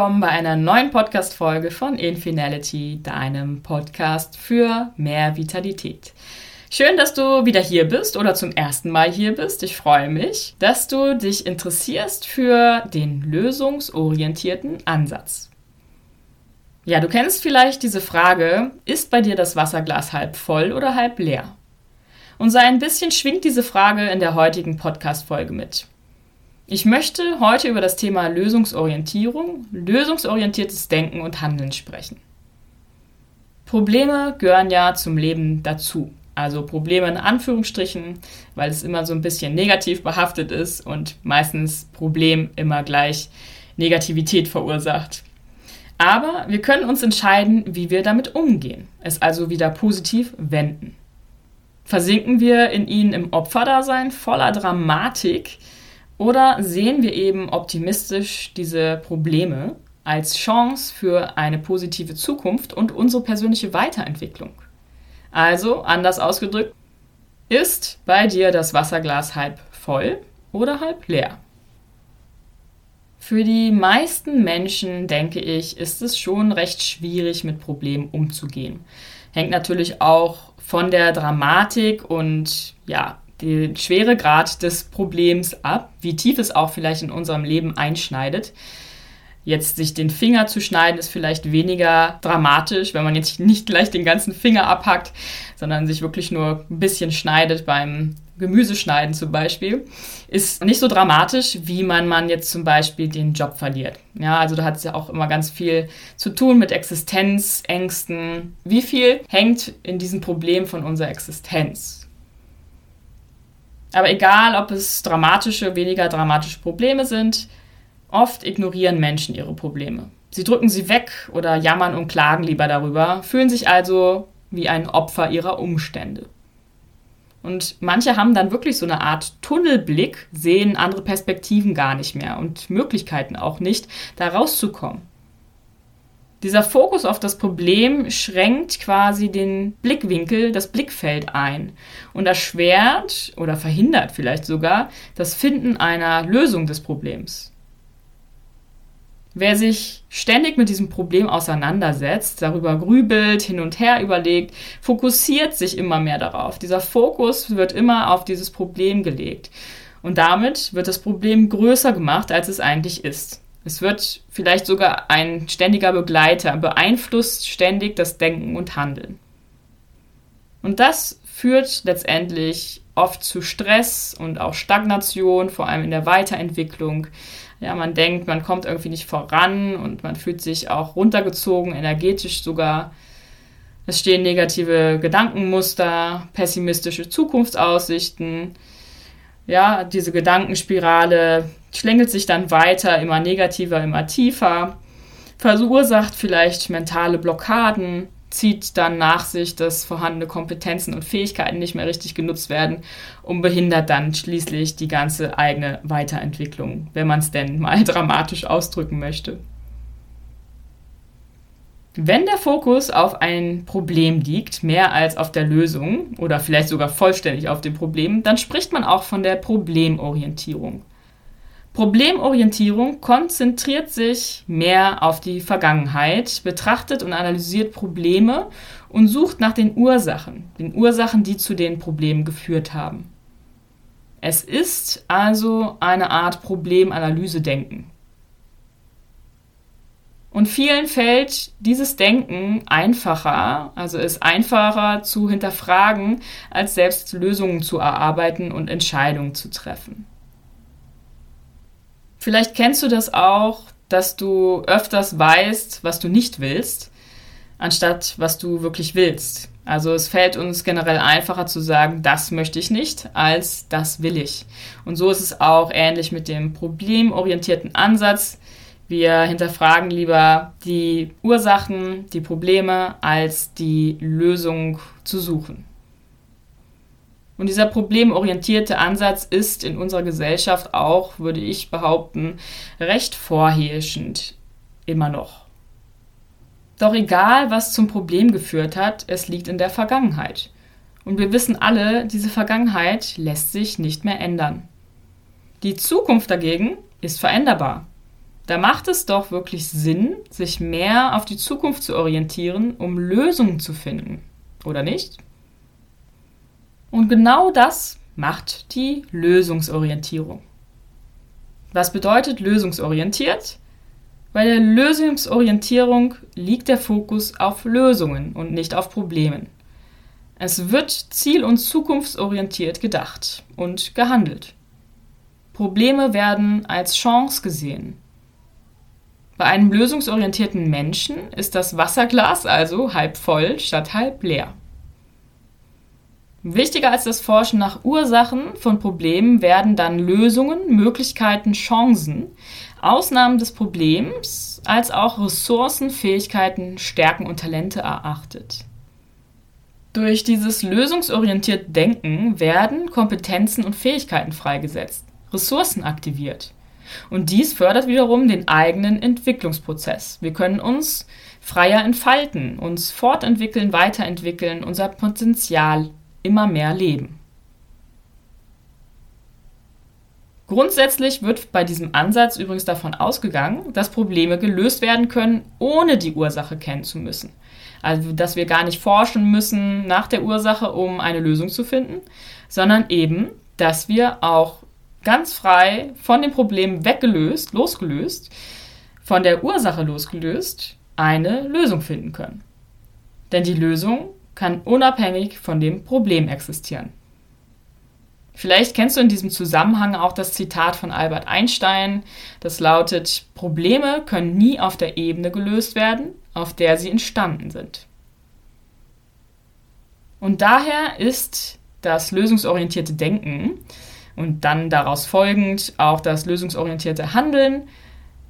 willkommen bei einer neuen Podcast-Folge von Infinality, deinem Podcast für mehr Vitalität. Schön, dass du wieder hier bist oder zum ersten Mal hier bist. Ich freue mich, dass du dich interessierst für den lösungsorientierten Ansatz. Ja, du kennst vielleicht diese Frage, ist bei dir das Wasserglas halb voll oder halb leer? Und so ein bisschen schwingt diese Frage in der heutigen Podcast-Folge mit. Ich möchte heute über das Thema Lösungsorientierung, lösungsorientiertes Denken und Handeln sprechen. Probleme gehören ja zum Leben dazu. Also Probleme in Anführungsstrichen, weil es immer so ein bisschen negativ behaftet ist und meistens Problem immer gleich Negativität verursacht. Aber wir können uns entscheiden, wie wir damit umgehen, es also wieder positiv wenden. Versinken wir in ihnen im Opferdasein voller Dramatik, oder sehen wir eben optimistisch diese Probleme als Chance für eine positive Zukunft und unsere persönliche Weiterentwicklung? Also, anders ausgedrückt, ist bei dir das Wasserglas halb voll oder halb leer? Für die meisten Menschen, denke ich, ist es schon recht schwierig, mit Problemen umzugehen. Hängt natürlich auch von der Dramatik und ja, den Schweregrad des Problems ab, wie tief es auch vielleicht in unserem Leben einschneidet. Jetzt sich den Finger zu schneiden, ist vielleicht weniger dramatisch, wenn man jetzt nicht gleich den ganzen Finger abhackt, sondern sich wirklich nur ein bisschen schneidet beim Gemüseschneiden zum Beispiel, ist nicht so dramatisch, wie man man jetzt zum Beispiel den Job verliert. Ja, also da hat es ja auch immer ganz viel zu tun mit Existenzängsten. Wie viel hängt in diesem Problem von unserer Existenz? Aber egal, ob es dramatische, weniger dramatische Probleme sind, oft ignorieren Menschen ihre Probleme. Sie drücken sie weg oder jammern und klagen lieber darüber, fühlen sich also wie ein Opfer ihrer Umstände. Und manche haben dann wirklich so eine Art Tunnelblick, sehen andere Perspektiven gar nicht mehr und Möglichkeiten auch nicht, da rauszukommen. Dieser Fokus auf das Problem schränkt quasi den Blickwinkel, das Blickfeld ein und erschwert oder verhindert vielleicht sogar das Finden einer Lösung des Problems. Wer sich ständig mit diesem Problem auseinandersetzt, darüber grübelt, hin und her überlegt, fokussiert sich immer mehr darauf. Dieser Fokus wird immer auf dieses Problem gelegt. Und damit wird das Problem größer gemacht, als es eigentlich ist. Es wird vielleicht sogar ein ständiger Begleiter, beeinflusst ständig das Denken und Handeln. Und das führt letztendlich oft zu Stress und auch Stagnation, vor allem in der Weiterentwicklung. Ja, man denkt, man kommt irgendwie nicht voran und man fühlt sich auch runtergezogen, energetisch sogar. Es stehen negative Gedankenmuster, pessimistische Zukunftsaussichten. Ja, diese Gedankenspirale schlängelt sich dann weiter, immer negativer, immer tiefer, verursacht vielleicht mentale Blockaden, zieht dann nach sich, dass vorhandene Kompetenzen und Fähigkeiten nicht mehr richtig genutzt werden und behindert dann schließlich die ganze eigene Weiterentwicklung, wenn man es denn mal dramatisch ausdrücken möchte. Wenn der Fokus auf ein Problem liegt, mehr als auf der Lösung oder vielleicht sogar vollständig auf dem Problem, dann spricht man auch von der Problemorientierung. Problemorientierung konzentriert sich mehr auf die Vergangenheit, betrachtet und analysiert Probleme und sucht nach den Ursachen, den Ursachen, die zu den Problemen geführt haben. Es ist also eine Art Problemanalyse-Denken. Und vielen fällt dieses Denken einfacher, also ist einfacher zu hinterfragen, als selbst Lösungen zu erarbeiten und Entscheidungen zu treffen. Vielleicht kennst du das auch, dass du öfters weißt, was du nicht willst, anstatt was du wirklich willst. Also es fällt uns generell einfacher zu sagen, das möchte ich nicht, als das will ich. Und so ist es auch ähnlich mit dem problemorientierten Ansatz. Wir hinterfragen lieber die Ursachen, die Probleme, als die Lösung zu suchen. Und dieser problemorientierte Ansatz ist in unserer Gesellschaft auch, würde ich behaupten, recht vorherrschend. Immer noch. Doch egal, was zum Problem geführt hat, es liegt in der Vergangenheit. Und wir wissen alle, diese Vergangenheit lässt sich nicht mehr ändern. Die Zukunft dagegen ist veränderbar. Da macht es doch wirklich Sinn, sich mehr auf die Zukunft zu orientieren, um Lösungen zu finden, oder nicht? Und genau das macht die Lösungsorientierung. Was bedeutet lösungsorientiert? Bei der Lösungsorientierung liegt der Fokus auf Lösungen und nicht auf Problemen. Es wird ziel- und zukunftsorientiert gedacht und gehandelt. Probleme werden als Chance gesehen. Bei einem lösungsorientierten Menschen ist das Wasserglas also halb voll statt halb leer. Wichtiger als das Forschen nach Ursachen von Problemen werden dann Lösungen, Möglichkeiten, Chancen, Ausnahmen des Problems als auch Ressourcen, Fähigkeiten, Stärken und Talente erachtet. Durch dieses lösungsorientierte Denken werden Kompetenzen und Fähigkeiten freigesetzt, Ressourcen aktiviert. Und dies fördert wiederum den eigenen Entwicklungsprozess. Wir können uns freier entfalten, uns fortentwickeln, weiterentwickeln, unser Potenzial immer mehr leben. Grundsätzlich wird bei diesem Ansatz übrigens davon ausgegangen, dass Probleme gelöst werden können, ohne die Ursache kennen zu müssen. Also, dass wir gar nicht forschen müssen nach der Ursache, um eine Lösung zu finden, sondern eben, dass wir auch ganz frei von dem Problem weggelöst, losgelöst, von der Ursache losgelöst, eine Lösung finden können. Denn die Lösung kann unabhängig von dem Problem existieren. Vielleicht kennst du in diesem Zusammenhang auch das Zitat von Albert Einstein, das lautet, Probleme können nie auf der Ebene gelöst werden, auf der sie entstanden sind. Und daher ist das lösungsorientierte Denken und dann daraus folgend auch das lösungsorientierte Handeln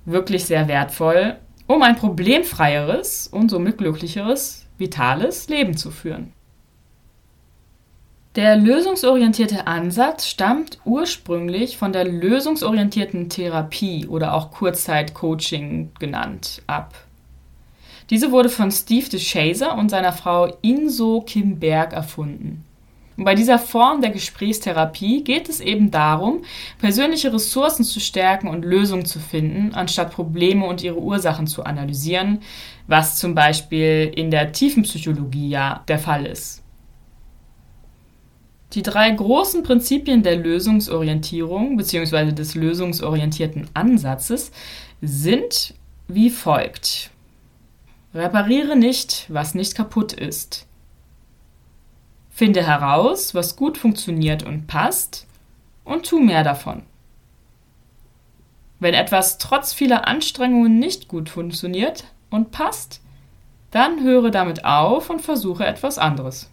wirklich sehr wertvoll, um ein problemfreieres und somit glücklicheres vitales Leben zu führen. Der lösungsorientierte Ansatz stammt ursprünglich von der lösungsorientierten Therapie oder auch Kurzzeitcoaching genannt ab. Diese wurde von Steve DeShazer und seiner Frau Inso Kim Berg erfunden. Und bei dieser Form der Gesprächstherapie geht es eben darum, persönliche Ressourcen zu stärken und Lösungen zu finden, anstatt Probleme und ihre Ursachen zu analysieren, was zum Beispiel in der Tiefenpsychologie ja der Fall ist. Die drei großen Prinzipien der Lösungsorientierung bzw. des lösungsorientierten Ansatzes sind wie folgt. Repariere nicht, was nicht kaputt ist. Finde heraus, was gut funktioniert und passt und tu mehr davon. Wenn etwas trotz vieler Anstrengungen nicht gut funktioniert und passt, dann höre damit auf und versuche etwas anderes.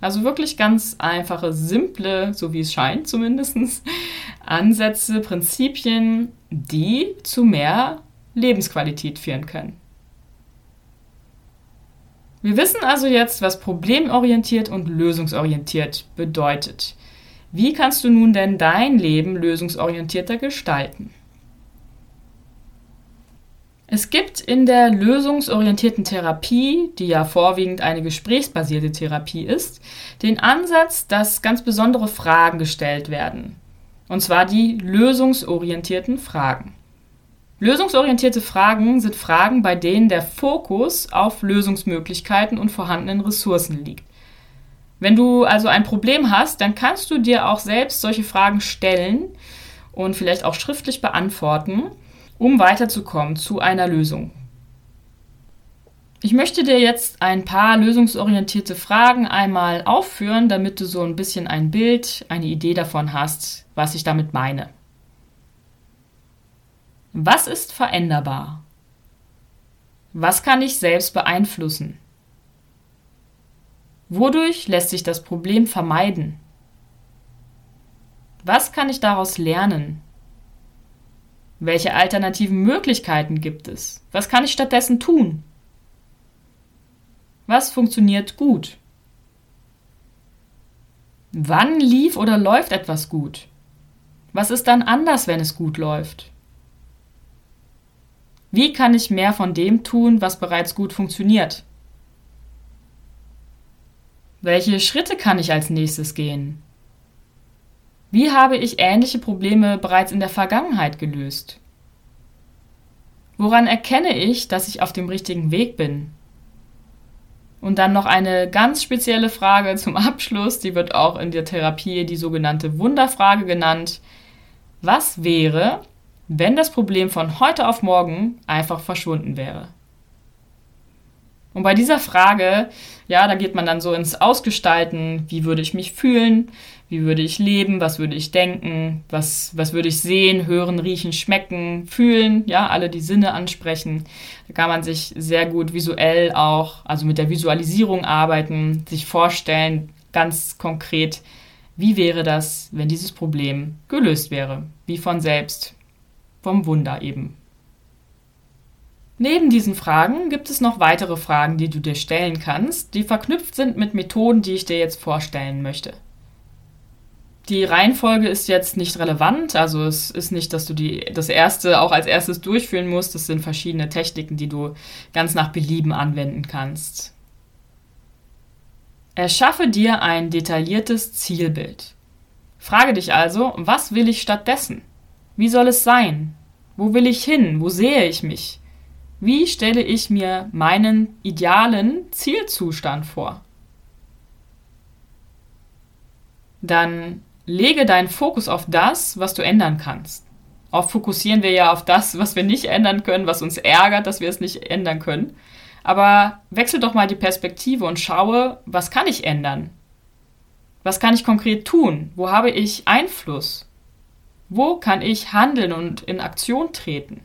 Also wirklich ganz einfache, simple, so wie es scheint zumindest, Ansätze, Prinzipien, die zu mehr Lebensqualität führen können. Wir wissen also jetzt, was problemorientiert und lösungsorientiert bedeutet. Wie kannst du nun denn dein Leben lösungsorientierter gestalten? Es gibt in der lösungsorientierten Therapie, die ja vorwiegend eine gesprächsbasierte Therapie ist, den Ansatz, dass ganz besondere Fragen gestellt werden. Und zwar die lösungsorientierten Fragen. Lösungsorientierte Fragen sind Fragen, bei denen der Fokus auf Lösungsmöglichkeiten und vorhandenen Ressourcen liegt. Wenn du also ein Problem hast, dann kannst du dir auch selbst solche Fragen stellen und vielleicht auch schriftlich beantworten, um weiterzukommen zu einer Lösung. Ich möchte dir jetzt ein paar lösungsorientierte Fragen einmal aufführen, damit du so ein bisschen ein Bild, eine Idee davon hast, was ich damit meine. Was ist veränderbar? Was kann ich selbst beeinflussen? Wodurch lässt sich das Problem vermeiden? Was kann ich daraus lernen? Welche alternativen Möglichkeiten gibt es? Was kann ich stattdessen tun? Was funktioniert gut? Wann lief oder läuft etwas gut? Was ist dann anders, wenn es gut läuft? Wie kann ich mehr von dem tun, was bereits gut funktioniert? Welche Schritte kann ich als nächstes gehen? Wie habe ich ähnliche Probleme bereits in der Vergangenheit gelöst? Woran erkenne ich, dass ich auf dem richtigen Weg bin? Und dann noch eine ganz spezielle Frage zum Abschluss, die wird auch in der Therapie die sogenannte Wunderfrage genannt. Was wäre, wenn das Problem von heute auf morgen einfach verschwunden wäre? Und bei dieser Frage, ja, da geht man dann so ins Ausgestalten, wie würde ich mich fühlen, wie würde ich leben, was würde ich denken, was, was würde ich sehen, hören, riechen, schmecken, fühlen, ja, alle die Sinne ansprechen. Da kann man sich sehr gut visuell auch, also mit der Visualisierung arbeiten, sich vorstellen, ganz konkret, wie wäre das, wenn dieses Problem gelöst wäre, wie von selbst, vom Wunder eben. Neben diesen Fragen gibt es noch weitere Fragen, die du dir stellen kannst, die verknüpft sind mit Methoden, die ich dir jetzt vorstellen möchte. Die Reihenfolge ist jetzt nicht relevant, also es ist nicht, dass du die, das erste auch als erstes durchführen musst. Es sind verschiedene Techniken, die du ganz nach Belieben anwenden kannst. Erschaffe dir ein detailliertes Zielbild. Frage dich also, was will ich stattdessen? Wie soll es sein? Wo will ich hin? Wo sehe ich mich? Wie stelle ich mir meinen idealen Zielzustand vor? Dann lege deinen Fokus auf das, was du ändern kannst. Oft fokussieren wir ja auf das, was wir nicht ändern können, was uns ärgert, dass wir es nicht ändern können. Aber wechsel doch mal die Perspektive und schaue, was kann ich ändern? Was kann ich konkret tun? Wo habe ich Einfluss? Wo kann ich handeln und in Aktion treten?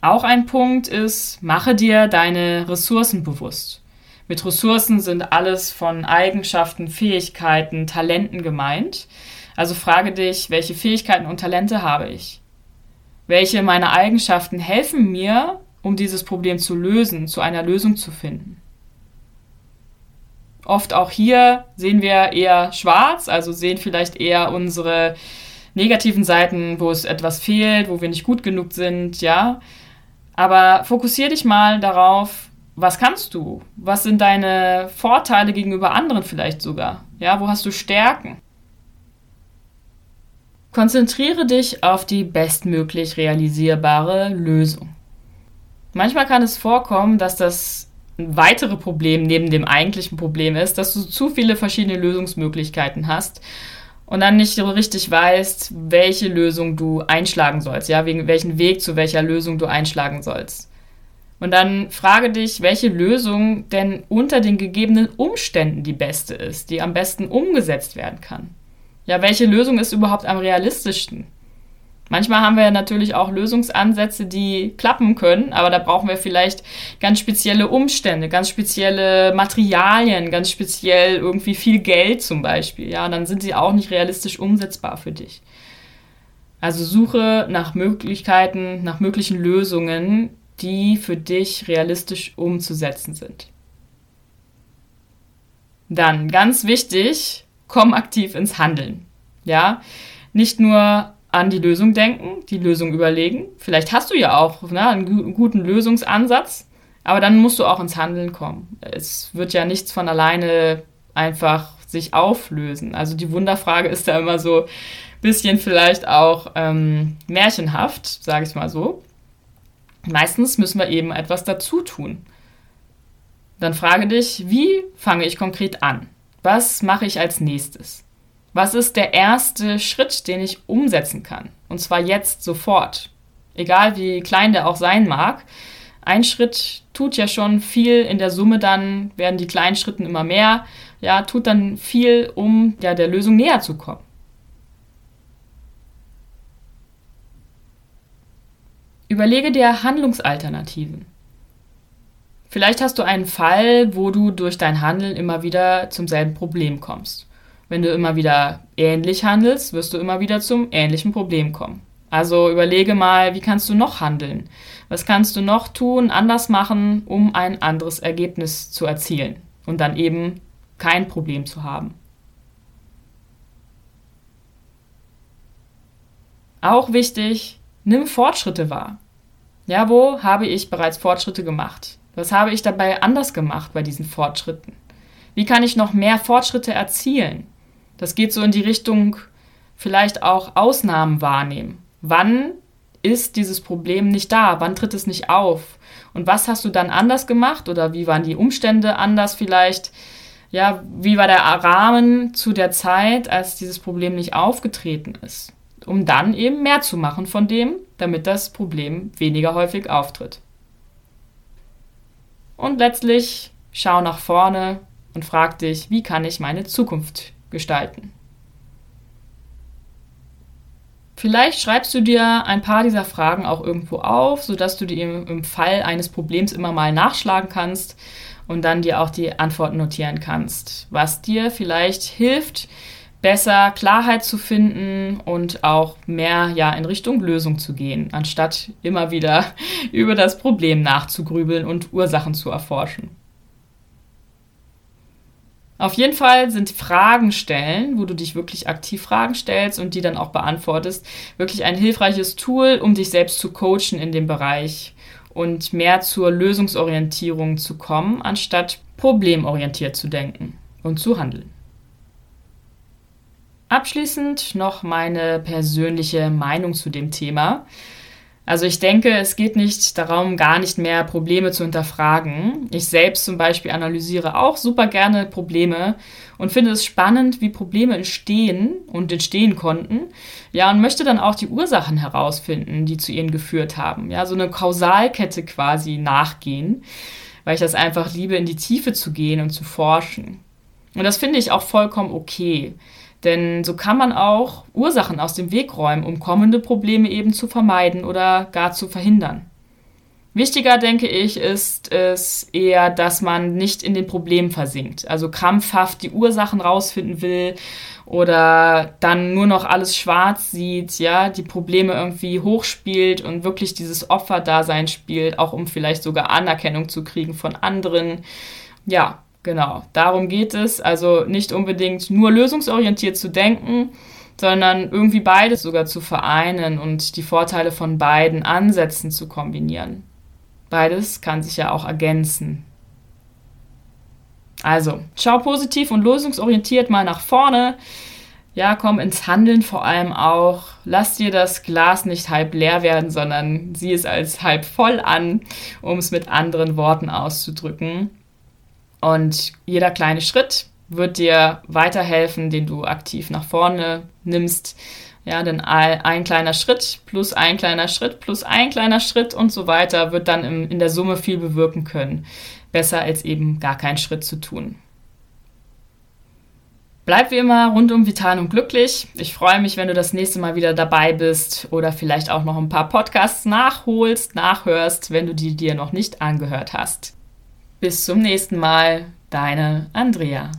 Auch ein Punkt ist, mache dir deine Ressourcen bewusst. Mit Ressourcen sind alles von Eigenschaften, Fähigkeiten, Talenten gemeint. Also frage dich, welche Fähigkeiten und Talente habe ich? Welche meiner Eigenschaften helfen mir, um dieses Problem zu lösen, zu einer Lösung zu finden? Oft auch hier sehen wir eher schwarz, also sehen vielleicht eher unsere negativen Seiten, wo es etwas fehlt, wo wir nicht gut genug sind, ja. Aber fokussier dich mal darauf, was kannst du? Was sind deine Vorteile gegenüber anderen vielleicht sogar? Ja, wo hast du Stärken? Konzentriere dich auf die bestmöglich realisierbare Lösung. Manchmal kann es vorkommen, dass das ein weitere Problem neben dem eigentlichen Problem ist, dass du zu viele verschiedene Lösungsmöglichkeiten hast und dann nicht so richtig weißt, welche Lösung du einschlagen sollst, ja, wegen welchen Weg zu welcher Lösung du einschlagen sollst. Und dann frage dich, welche Lösung denn unter den gegebenen Umständen die beste ist, die am besten umgesetzt werden kann. Ja, welche Lösung ist überhaupt am realistischsten? Manchmal haben wir natürlich auch Lösungsansätze, die klappen können, aber da brauchen wir vielleicht ganz spezielle Umstände, ganz spezielle Materialien, ganz speziell irgendwie viel Geld zum Beispiel. Ja, dann sind sie auch nicht realistisch umsetzbar für dich. Also suche nach Möglichkeiten, nach möglichen Lösungen, die für dich realistisch umzusetzen sind. Dann ganz wichtig, komm aktiv ins Handeln. Ja, nicht nur an die Lösung denken, die Lösung überlegen. Vielleicht hast du ja auch ne, einen guten Lösungsansatz, aber dann musst du auch ins Handeln kommen. Es wird ja nichts von alleine einfach sich auflösen. Also die Wunderfrage ist da immer so ein bisschen vielleicht auch ähm, märchenhaft, sage ich mal so. Meistens müssen wir eben etwas dazu tun. Dann frage dich, wie fange ich konkret an? Was mache ich als nächstes? Was ist der erste Schritt, den ich umsetzen kann? Und zwar jetzt sofort. Egal wie klein der auch sein mag. Ein Schritt tut ja schon viel. In der Summe dann werden die kleinen Schritten immer mehr. Ja, tut dann viel, um ja, der Lösung näher zu kommen. Überlege dir Handlungsalternativen. Vielleicht hast du einen Fall, wo du durch dein Handeln immer wieder zum selben Problem kommst. Wenn du immer wieder ähnlich handelst, wirst du immer wieder zum ähnlichen Problem kommen. Also überlege mal, wie kannst du noch handeln? Was kannst du noch tun, anders machen, um ein anderes Ergebnis zu erzielen und dann eben kein Problem zu haben? Auch wichtig, nimm Fortschritte wahr. Ja, wo habe ich bereits Fortschritte gemacht? Was habe ich dabei anders gemacht bei diesen Fortschritten? Wie kann ich noch mehr Fortschritte erzielen? Das geht so in die Richtung vielleicht auch Ausnahmen wahrnehmen. Wann ist dieses Problem nicht da? Wann tritt es nicht auf? Und was hast du dann anders gemacht oder wie waren die Umstände anders vielleicht? Ja, wie war der Rahmen zu der Zeit, als dieses Problem nicht aufgetreten ist? Um dann eben mehr zu machen von dem, damit das Problem weniger häufig auftritt. Und letztlich schau nach vorne und frag dich, wie kann ich meine Zukunft gestalten? Vielleicht schreibst du dir ein paar dieser Fragen auch irgendwo auf, sodass du die im, Fall eines Problems immer mal nachschlagen kannst und dann dir auch die Antworten notieren kannst, was dir vielleicht hilft, besser Klarheit zu finden und auch mehr ja in Richtung Lösung zu gehen, anstatt immer wieder über das Problem nachzugrübeln und Ursachen zu erforschen. Auf jeden Fall sind Fragen stellen, wo du dich wirklich aktiv Fragen stellst und die dann auch beantwortest, wirklich ein hilfreiches Tool, um dich selbst zu coachen in dem Bereich und mehr zur Lösungsorientierung zu kommen, anstatt problemorientiert zu denken und zu handeln. Abschließend noch meine persönliche Meinung zu dem Thema. Also ich denke, es geht nicht darum, gar nicht mehr Probleme zu hinterfragen. Ich selbst zum Beispiel analysiere auch super gerne Probleme und finde es spannend, wie Probleme entstehen und entstehen konnten. Ja, und möchte dann auch die Ursachen herausfinden, die zu ihnen geführt haben. Ja, so eine Kausalkette quasi nachgehen, weil ich das einfach liebe, in die Tiefe zu gehen und zu forschen. Und das finde ich auch vollkommen okay. Denn so kann man auch Ursachen aus dem Weg räumen, um kommende Probleme eben zu vermeiden oder gar zu verhindern. Wichtiger, denke ich, ist es eher, dass man nicht in den Problemen versinkt, also krampfhaft die Ursachen rausfinden will oder dann nur noch alles schwarz sieht, ja, die Probleme irgendwie hochspielt und wirklich dieses Opferdasein spielt, auch um vielleicht sogar Anerkennung zu kriegen von anderen. Ja, Genau, darum geht es. Also nicht unbedingt nur lösungsorientiert zu denken, sondern irgendwie beides sogar zu vereinen und die Vorteile von beiden Ansätzen zu kombinieren. Beides kann sich ja auch ergänzen. Also, schau positiv und lösungsorientiert mal nach vorne. Ja, komm ins Handeln vor allem auch. Lass dir das Glas nicht halb leer werden, sondern sieh es als halb voll an, um es mit anderen Worten auszudrücken. Und jeder kleine Schritt wird dir weiterhelfen, den du aktiv nach vorne nimmst. Ja, denn ein kleiner Schritt plus ein kleiner Schritt plus ein kleiner Schritt und so weiter wird dann in der Summe viel bewirken können. Besser als eben gar keinen Schritt zu tun. Bleib wie immer rundum vital und glücklich. Ich freue mich, wenn du das nächste Mal wieder dabei bist oder vielleicht auch noch ein paar Podcasts nachholst, nachhörst, wenn du die dir noch nicht angehört hast. Bis zum nächsten Mal, deine Andrea.